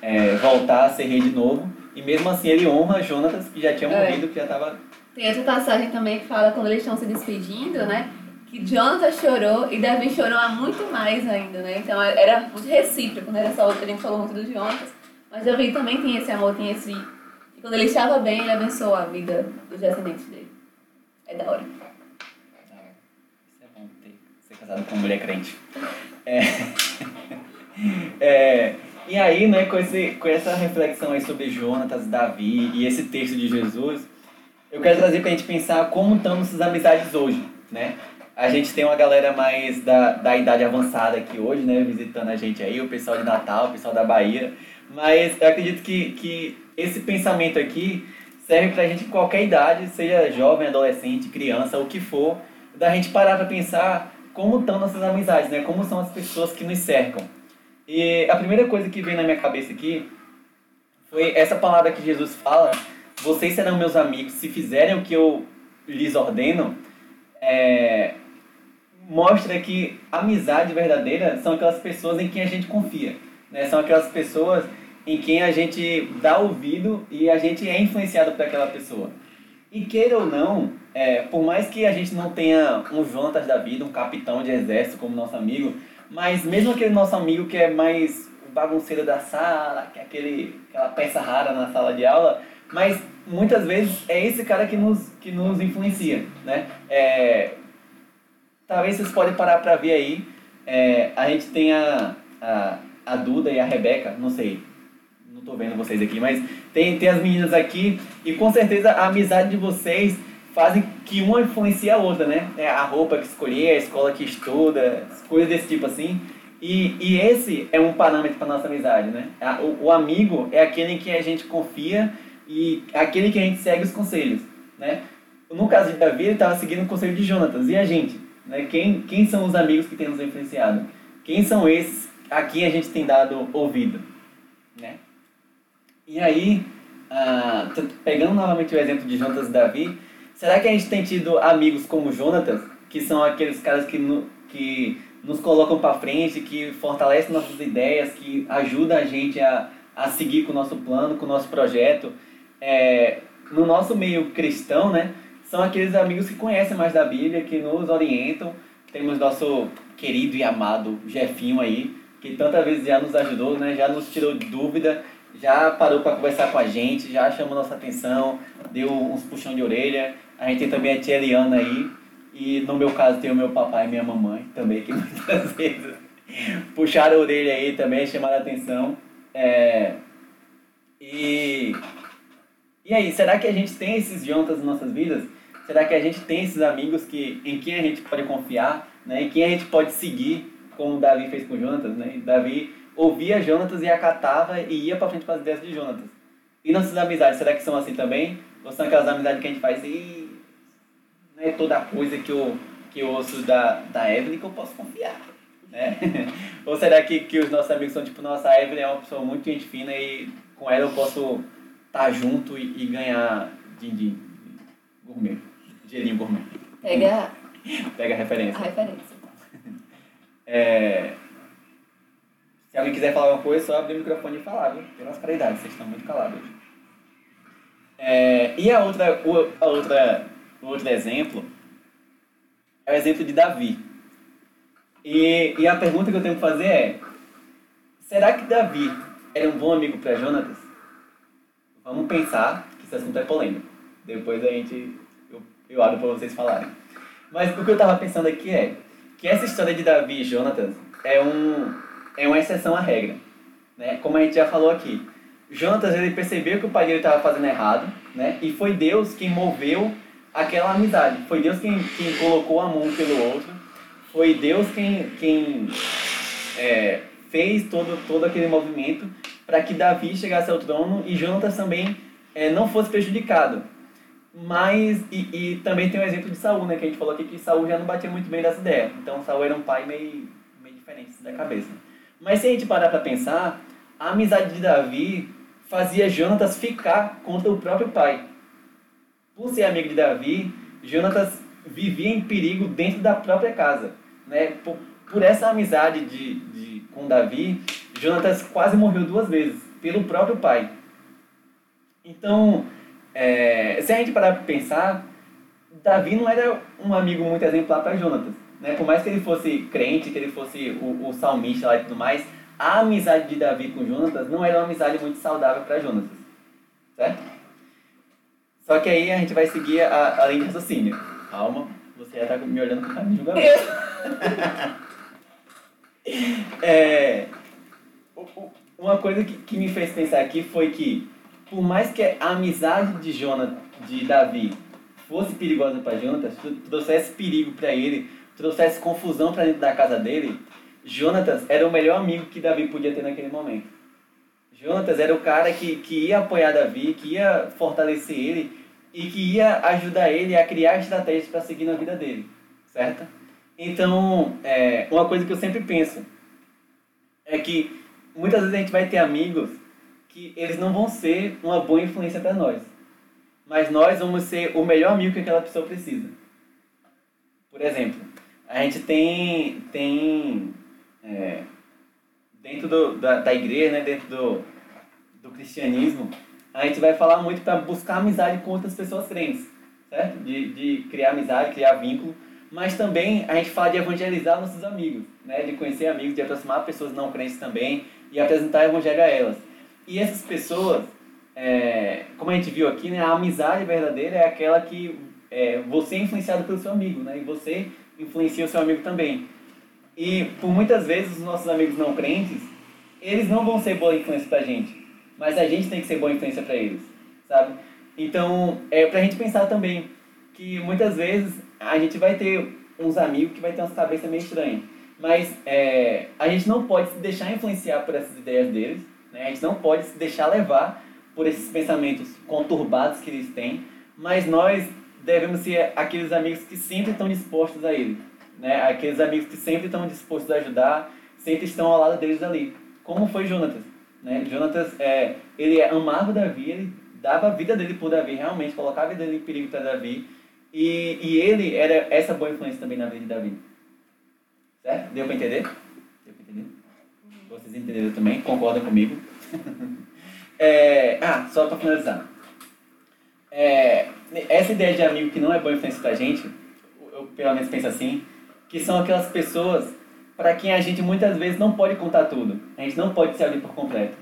é, voltar a ser rei de novo. E mesmo assim ele honra Jonatas, que já tinha é. morrido, que já estava... Tem outra passagem também que fala quando eles estão se despedindo, né? Que Jonatas chorou e Davi chorou há muito mais ainda, né? Então era muito recíproco, não era só a gente falou muito do Jonatas, mas Davi também tem esse amor, tem esse... E quando ele estava bem, ele abençoou a vida dos descendentes dele. É da hora. Isso é bom ter, ser casado com uma mulher crente. É... é... E aí, né, com, esse, com essa reflexão aí sobre Jonatas, Davi e esse texto de Jesus, eu quero trazer pra gente pensar como estão nossas amizades hoje, né? A gente tem uma galera mais da, da idade avançada aqui hoje, né, visitando a gente aí, o pessoal de Natal, o pessoal da Bahia. Mas eu acredito que, que esse pensamento aqui serve pra gente em qualquer idade, seja jovem, adolescente, criança, o que for, da gente parar pra pensar como estão nossas amizades, né? Como são as pessoas que nos cercam. E a primeira coisa que veio na minha cabeça aqui foi essa palavra que Jesus fala: Vocês serão meus amigos se fizerem o que eu lhes ordeno. É, mostra que amizade verdadeira são aquelas pessoas em quem a gente confia. Né? São aquelas pessoas em quem a gente dá ouvido e a gente é influenciado por aquela pessoa. E queira ou não, é, por mais que a gente não tenha um Jonas da vida, um capitão de exército como nosso amigo, mas mesmo aquele nosso amigo que é mais o bagunceiro da sala, que é aquele, aquela peça rara na sala de aula, mas muitas vezes é esse cara que nos, que nos influencia, né? É, talvez vocês podem parar para ver aí, é, a gente tem a, a, a Duda e a Rebeca, não sei, não tô vendo vocês aqui, mas tem, tem as meninas aqui e com certeza a amizade de vocês fazem que uma influencia a outra, né? É a roupa que escolher, a escola que estuda, coisas desse tipo assim. E, e esse é um parâmetro para nossa amizade, né? O, o, amigo é aquele em que a gente confia e aquele que a gente segue os conselhos, né? No caso de Davi, ele estava seguindo o conselho de Jonatas. E a gente? Né? Quem, quem são os amigos que têm nos influenciado? Quem são esses a quem a gente tem dado ouvido? Né? E aí, ah, pegando novamente o exemplo de Jonatas e Davi, Será que a gente tem tido amigos como Jonatas, que são aqueles caras que, no, que nos colocam para frente, que fortalecem nossas ideias, que ajudam a gente a, a seguir com o nosso plano, com o nosso projeto? É, no nosso meio cristão, né? São aqueles amigos que conhecem mais da Bíblia, que nos orientam. Temos nosso querido e amado Jefinho aí, que tantas vezes já nos ajudou, né? Já nos tirou dúvida, já parou para conversar com a gente, já chamou nossa atenção, deu uns puxão de orelha. A gente tem também a tia Eliana aí. E no meu caso tem o meu papai e minha mamãe também, que muitas vezes puxaram a orelha aí também, chamaram a atenção. É... E... e aí, será que a gente tem esses juntas nas nossas vidas? Será que a gente tem esses amigos que, em quem a gente pode confiar, né? em quem a gente pode seguir, como o Davi fez com Jonatas? Né? Davi ouvia Jonatas e acatava e ia para frente para as ideias de Jonatas. E nossas amizades, será que são assim também? Ou são aquelas amizades que a gente faz e não é toda coisa que eu, que eu ouço da, da Evelyn que eu posso confiar. Né? Ou será que, que os nossos amigos são tipo, nossa, a Evelyn é uma pessoa muito gente fina e com ela eu posso estar tá junto e, e ganhar din-din gourmet, dinheirinho gourmet. Pega, Pega a referência. A referência. É, se alguém quiser falar alguma coisa, só abrir o microfone e falar, viu? Pelas caridades, vocês estão muito calados. É, e a outra, a outra outro exemplo é o exemplo de Davi. E, e a pergunta que eu tenho que fazer é: será que Davi era um bom amigo para Jonatas? Vamos pensar que esse assunto é polêmico. Depois a gente eu, abro para vocês falarem. Mas o que eu estava pensando aqui é que essa história de Davi e Jonatas é, um, é uma exceção à regra. Né? Como a gente já falou aqui. Jonatas ele percebeu que o pai dele estava fazendo errado, né? E foi Deus quem moveu aquela amizade. Foi Deus quem, quem colocou a mão pelo outro. Foi Deus quem, quem é, fez todo, todo aquele movimento para que Davi chegasse ao trono e Jonatas também é, não fosse prejudicado. Mas, e, e, também tem o exemplo de Saul, né? Que a gente falou aqui que Saul já não batia muito bem dessa ideia. Então Saul era um pai meio, meio diferente da cabeça. Mas se a gente parar para pensar, a amizade de Davi fazia Jonatas ficar contra o próprio pai por ser amigo de Davi, Jonatas vivia em perigo dentro da própria casa. Né? Por, por essa amizade de, de, com Davi, Jonatas quase morreu duas vezes, pelo próprio pai. Então, é, se a gente parar para pensar, Davi não era um amigo muito exemplar para Jonatas. Né? Por mais que ele fosse crente, que ele fosse o, o salmista lá e tudo mais, a amizade de Davi com Jonatas não era uma amizade muito saudável para Jonatas. Certo? Só que aí a gente vai seguir a, a linha de raciocínio. Calma, você já está me olhando com cara de julgamento. é, uma coisa que, que me fez pensar aqui foi que, por mais que a amizade de Jonas, de Davi, fosse perigosa para Jonatas, trouxesse perigo para ele, trouxesse confusão para dentro da casa dele, Jonatas era o melhor amigo que Davi podia ter naquele momento. Jonatas era o cara que, que ia apoiar Davi, que ia fortalecer ele e que ia ajudar ele a criar estratégias para seguir na vida dele, certo? Então, é, uma coisa que eu sempre penso é que muitas vezes a gente vai ter amigos que eles não vão ser uma boa influência para nós, mas nós vamos ser o melhor amigo que aquela pessoa precisa. Por exemplo, a gente tem, tem é, dentro do, da, da igreja, né, dentro do, do cristianismo, a gente vai falar muito para buscar amizade com outras pessoas crentes, certo? De, de criar amizade, criar vínculo, mas também a gente fala de evangelizar nossos amigos, né? De conhecer amigos, de aproximar pessoas não crentes também e apresentar o evangelho a elas. E essas pessoas, é, como a gente viu aqui, né? A amizade verdadeira é aquela que é, você é influenciado pelo seu amigo, né? E você influencia o seu amigo também. E por muitas vezes os nossos amigos não crentes, eles não vão ser boa influência pra gente mas a gente tem que ser boa influência para eles, sabe? Então, é pra gente pensar também que muitas vezes a gente vai ter uns amigos que vai ter umas cabeças meio estranhas, mas é, a gente não pode se deixar influenciar por essas ideias deles, né? A gente não pode se deixar levar por esses pensamentos conturbados que eles têm, mas nós devemos ser aqueles amigos que sempre estão dispostos a ele, né? Aqueles amigos que sempre estão dispostos a ajudar, sempre estão ao lado deles ali, como foi Jonatas. Né? Jonatas, é, ele amava Davi, ele dava a vida dele por Davi, realmente, colocava a vida dele em perigo para Davi. E, e ele era essa boa influência também na vida de Davi. Certo? Deu para entender? Vocês entenderam também? Concordam comigo? é, ah, só para finalizar. É, essa ideia de amigo que não é boa influência pra gente, eu pelo menos penso assim, que são aquelas pessoas para quem a gente muitas vezes não pode contar tudo. A gente não pode se abrir por completo.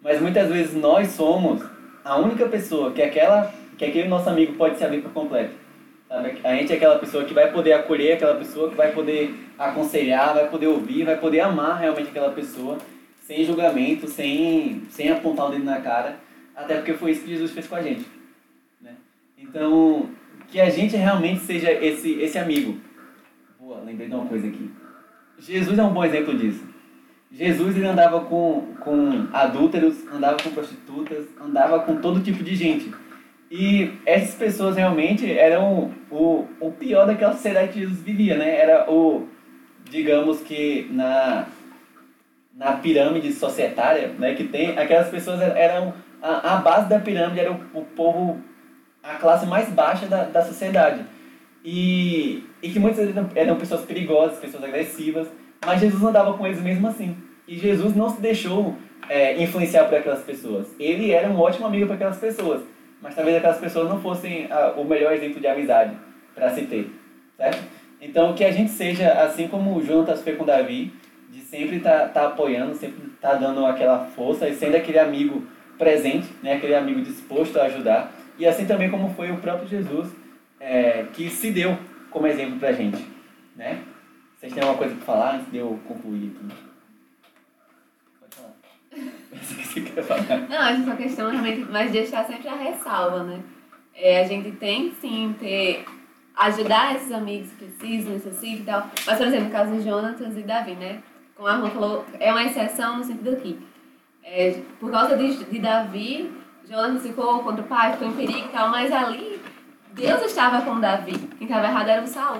Mas muitas vezes nós somos a única pessoa que aquela que aquele nosso amigo pode se abrir por completo. A gente é aquela pessoa que vai poder acolher, aquela pessoa que vai poder aconselhar, vai poder ouvir, vai poder amar realmente aquela pessoa, sem julgamento, sem, sem apontar o dedo na cara, até porque foi isso que Jesus fez com a gente. Né? Então, que a gente realmente seja esse, esse amigo. Boa, lembrei de uma coisa aqui. Jesus é um bom exemplo disso. Jesus ele andava com, com adúlteros, andava com prostitutas, andava com todo tipo de gente. E essas pessoas realmente eram o, o pior daquela sociedade que Jesus vivia, né? Era o, digamos que na, na pirâmide societária né, que tem, aquelas pessoas eram, a, a base da pirâmide era o, o povo, a classe mais baixa da, da sociedade. E, e que muitas vezes eram pessoas perigosas, pessoas agressivas, mas Jesus andava com eles mesmo assim. E Jesus não se deixou é, influenciar por aquelas pessoas. Ele era um ótimo amigo para aquelas pessoas, mas talvez aquelas pessoas não fossem a, o melhor exemplo de amizade para se ter, certo? Então, que a gente seja assim como o Jonas foi com Davi, de sempre estar tá, tá apoiando, sempre estar tá dando aquela força e sendo aquele amigo presente, né, aquele amigo disposto a ajudar. E assim também como foi o próprio Jesus, é, que se deu como exemplo para a gente. Né? Vocês têm alguma coisa para falar antes de eu concluir aqui? Não, acho que a questão é realmente mas deixar sempre a ressalva, né? É, a gente tem sim ter ajudar esses amigos que precisam, necessitam e tal. Mas, por exemplo, no caso de Jonatas e Davi, né? Como a Arma falou, é uma exceção no sentido aqui. É, por causa de, de Davi, Jonatas ficou contra o pai, ficou em perigo e tal, mas ali Deus estava com Davi. Quem estava errado era o Saul.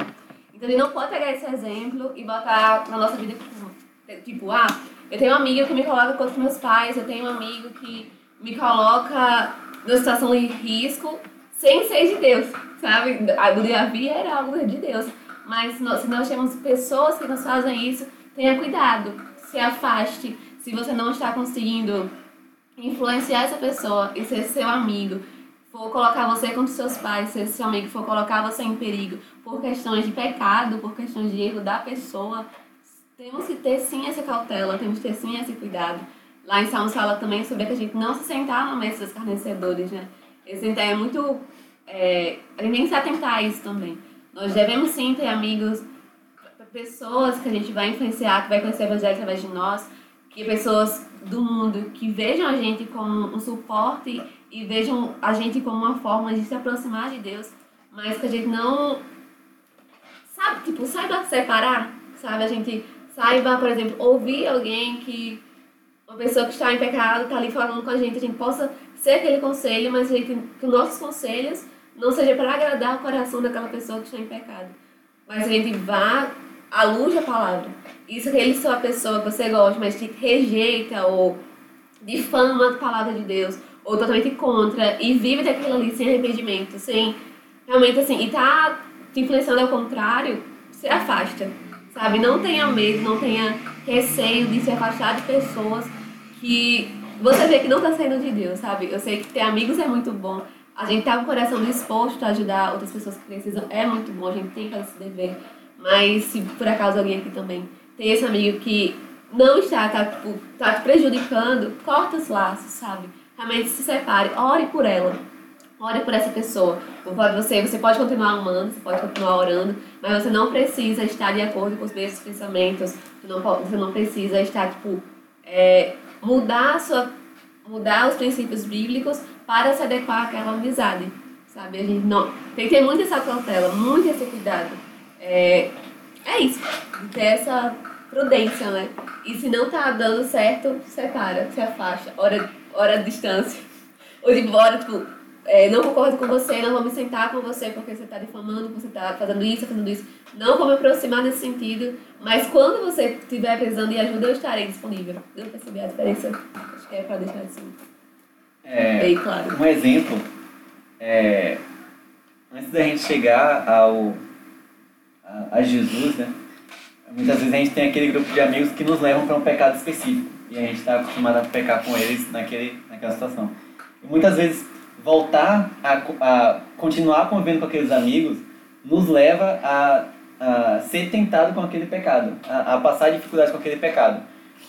Então ele não pode pegar esse exemplo e botar na nossa vida tipo, tipo ah, eu tenho um amigo que me coloca contra meus pais, eu tenho um amigo que me coloca numa situação de risco sem ser de Deus, sabe? A do Davi era algo de Deus. Mas nós, se nós temos pessoas que nos fazem isso, tenha cuidado, se afaste. Se você não está conseguindo influenciar essa pessoa e ser seu amigo, for colocar você contra seus pais, se seu amigo for colocar você em perigo por questões de pecado, por questões de erro da pessoa, temos que ter sim essa cautela, temos que ter sim esse cuidado. Lá em Salmos fala também sobre que a gente não se sentar no meio dos escarnecedores, né? Esse é muito... É, a gente tem que se atentar a isso também. Nós devemos sim ter amigos, pessoas que a gente vai influenciar, que vai conhecer o Evangelho através de nós, que pessoas do mundo que vejam a gente como um suporte e vejam a gente como uma forma de se aproximar de Deus, mas que a gente não sabe, tipo, saiba separar, sabe? A gente saiba, por exemplo, ouvir alguém que uma pessoa que está em pecado está ali falando com a gente, a gente possa ser aquele conselho, mas que, que os nossos conselhos não seja para agradar o coração daquela pessoa que está em pecado, mas a gente vá à luz da palavra. Isso que ele só a pessoa que você gosta, mas que rejeita ou difama a palavra de Deus, ou totalmente contra, e vive daquilo ali sem arrependimento, sem realmente assim, e tá te influenciando ao contrário, se afasta, sabe? Não tenha medo, não tenha receio de se afastar de pessoas que você vê que não tá saindo de Deus, sabe? Eu sei que ter amigos é muito bom, a gente tá com o coração disposto a ajudar outras pessoas que precisam, é muito bom, a gente tem que fazer esse dever. Mas se por acaso alguém aqui também tem esse amigo que não está, tá, tipo, tá te prejudicando, corta os laços, sabe? Realmente se separe, ore por ela. Ore por essa pessoa. Você, você pode continuar amando, você pode continuar orando, mas você não precisa estar de acordo com os mesmos pensamentos. Você não, você não precisa estar, tipo, é, mudar, sua, mudar os princípios bíblicos para se adequar àquela amizade. Sabe? A gente não, tem que ter muito essa cautela, muito esse cuidado. É, é isso. Ter essa prudência, né? E se não tá dando certo, separa, se afasta, hora, hora de distância. Ou de embora, tipo, é, não concordo com você, não vou me sentar com você porque você está difamando, você está fazendo isso, fazendo isso. Não vou me aproximar nesse sentido, mas quando você estiver precisando de ajuda, eu estarei disponível. Deu pra perceber a diferença? Acho que é para deixar assim. É, Bem claro. Um exemplo, é, antes da gente chegar ao, a, a Jesus, né? Muitas vezes a gente tem aquele grupo de amigos que nos levam para um pecado específico e a gente está acostumado a pecar com eles naquele, naquela situação. E muitas vezes voltar a, a continuar convivendo com aqueles amigos nos leva a, a ser tentado com aquele pecado, a, a passar dificuldades com aquele pecado.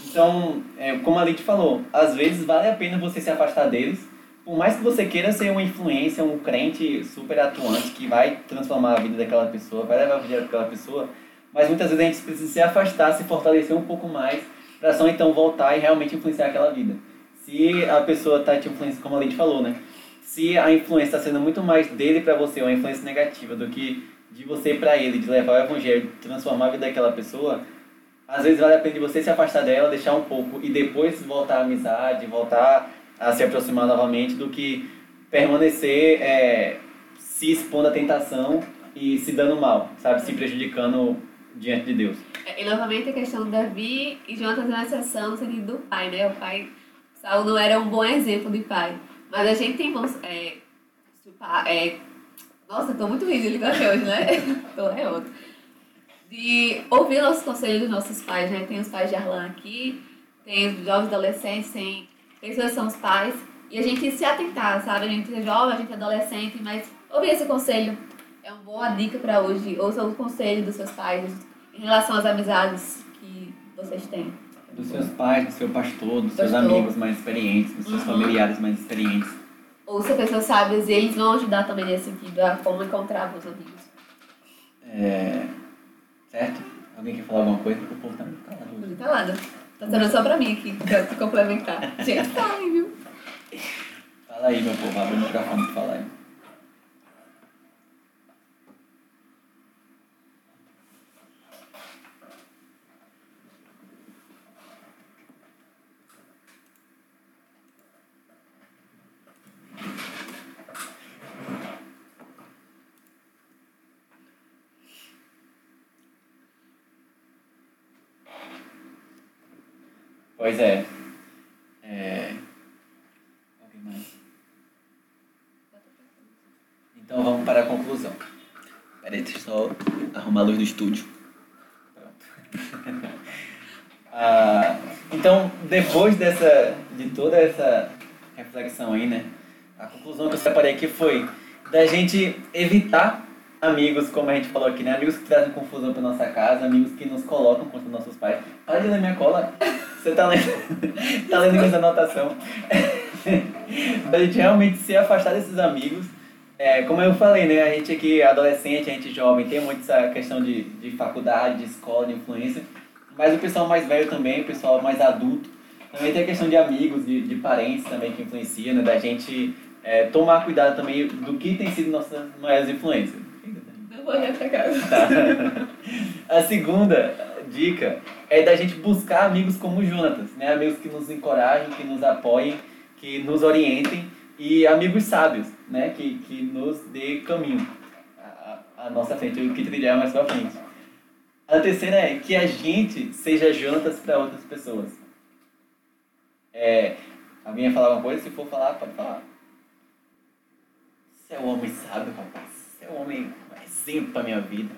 Então, é, como a Lid falou, às vezes vale a pena você se afastar deles, por mais que você queira ser uma influência, um crente super atuante que vai transformar a vida daquela pessoa, vai levar a vida daquela pessoa, mas muitas vezes a gente precisa se afastar, se fortalecer um pouco mais, para só então voltar e realmente influenciar aquela vida. Se a pessoa está te influenciando, como a Lid falou, né? Se a influência está sendo muito mais dele para você, uma influência negativa, do que de você para ele, de levar o evangelho, transformar a vida daquela pessoa, às vezes vale a pena de você se afastar dela, deixar um pouco e depois voltar à amizade, voltar a se aproximar novamente, do que permanecer é, se expondo à tentação e se dando mal, sabe? Se prejudicando diante de Deus. E novamente a questão do Davi e Jonatas na sentido do pai, né? O pai, Saul não era um bom exemplo de pai. Mas a gente tem bons. É, é, nossa, tô muito ridícula até hoje, né? tô é outro. De ouvir nossos conselhos dos nossos pais, né? Tem os pais de Arlan aqui, tem os jovens adolescentes, tem pessoas que são os pais. E a gente se atentar, sabe? A gente é jovem, a gente é adolescente, mas ouvir esse conselho é uma boa dica para hoje. Ouça o conselho dos seus pais em relação às amizades que vocês têm. Dos seus pais, do seu pastor, dos seus amigos mais experientes, dos seus uhum. familiares mais experientes. Ouça pessoas sábias e eles vão ajudar também nesse sentido, a como encontrar os amigos. É... Certo? Alguém quer falar alguma coisa? O povo tá muito calado. Muito calado. Tá sendo só pra mim aqui, pra complementar. Gente, fala aí, viu? Fala aí, meu povo. Abre o microfone pra falar aí. Pois é. é... Alguém mais? Então vamos para a conclusão. Peraí, deixa eu só arrumar a luz do estúdio. Pronto. ah, então, depois dessa, de toda essa reflexão aí, né? A conclusão que eu separei aqui foi da gente evitar amigos, como a gente falou aqui, né? Amigos que trazem confusão para nossa casa, amigos que nos colocam contra nossos pais. Para de ler minha cola. Você tá lendo, tá lendo essa anotação. da gente realmente se afastar desses amigos. É, como eu falei, né? A gente aqui, adolescente, a gente jovem, tem muito essa questão de, de faculdade, de escola, de influência. Mas o pessoal mais velho também, o pessoal mais adulto, também tem a questão de amigos, de, de parentes também que influencia, né? Da gente é, tomar cuidado também do que tem sido nossas maiores influências. Não vou pra casa. Tá. A segunda dica é da gente buscar amigos como o né? Amigos que nos encorajem, que nos apoiem, que nos orientem e amigos sábios, né? Que, que nos dê caminho à, nossa frente, o que trilhar mais pra frente. A terceira é que a gente seja Jonatas para outras pessoas. É, alguém ia falar alguma coisa? Se for falar, pode falar. Você é um homem sábio, rapaz. Você é um homem exemplo para minha vida.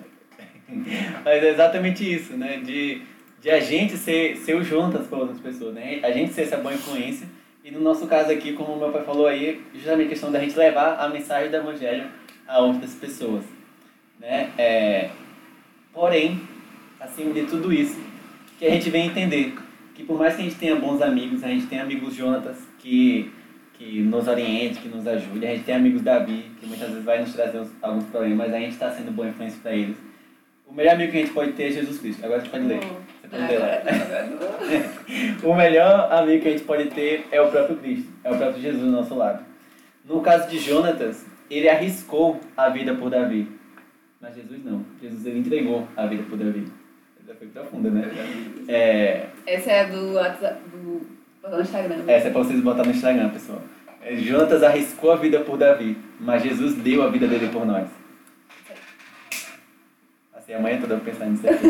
Mas é exatamente isso, né? De, de a gente ser, ser o juntas para outras pessoas, né? A gente ser essa boa influência. E no nosso caso aqui, como meu pai falou aí, justamente a questão da gente levar a mensagem do Evangelho a outras pessoas. Né? É, porém, acima de tudo isso, que a gente vem entender que por mais que a gente tenha bons amigos, a gente tem amigos Jonatas que que nos oriente, que nos ajude. A gente tem amigos Davi, que muitas vezes vai nos trazer alguns problemas, mas a gente está sendo boa influência para eles. O melhor amigo que a gente pode ter é Jesus Cristo. Agora a gente pode ler. O melhor amigo que a gente pode ter é o próprio Cristo, é o próprio Jesus do nosso lado. No caso de Jonatas, ele arriscou a vida por Davi. Mas Jesus não. Jesus ele entregou a vida por Davi. Já foi profunda, né? É... Essa é do, do no Instagram. Essa é pra vocês botar no Instagram, pessoal. É, Jonatas arriscou a vida por Davi, mas Jesus deu a vida dele por nós. Assim, amanhã toda pensando nisso aqui.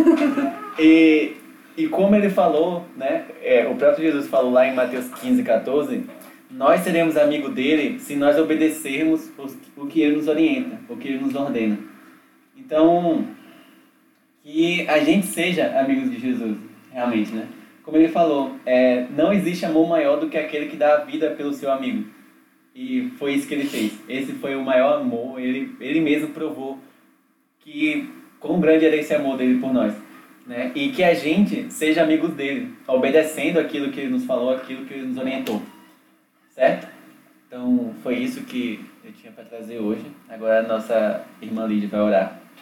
e, e como ele falou, né? É, o próprio Jesus falou lá em Mateus 15, 14, nós seremos amigos dele se nós obedecermos o que ele nos orienta, o que ele nos ordena. Então, que a gente seja amigos de Jesus, realmente, né? como ele falou, é, não existe amor maior do que aquele que dá a vida pelo seu amigo. E foi isso que ele fez. Esse foi o maior amor. Ele, ele mesmo provou que quão grande era esse amor dele por nós. Né? E que a gente seja amigos dele, obedecendo aquilo que ele nos falou, aquilo que ele nos orientou. Certo? Então, foi isso que eu tinha para trazer hoje. Agora a nossa irmã Lídia vai orar.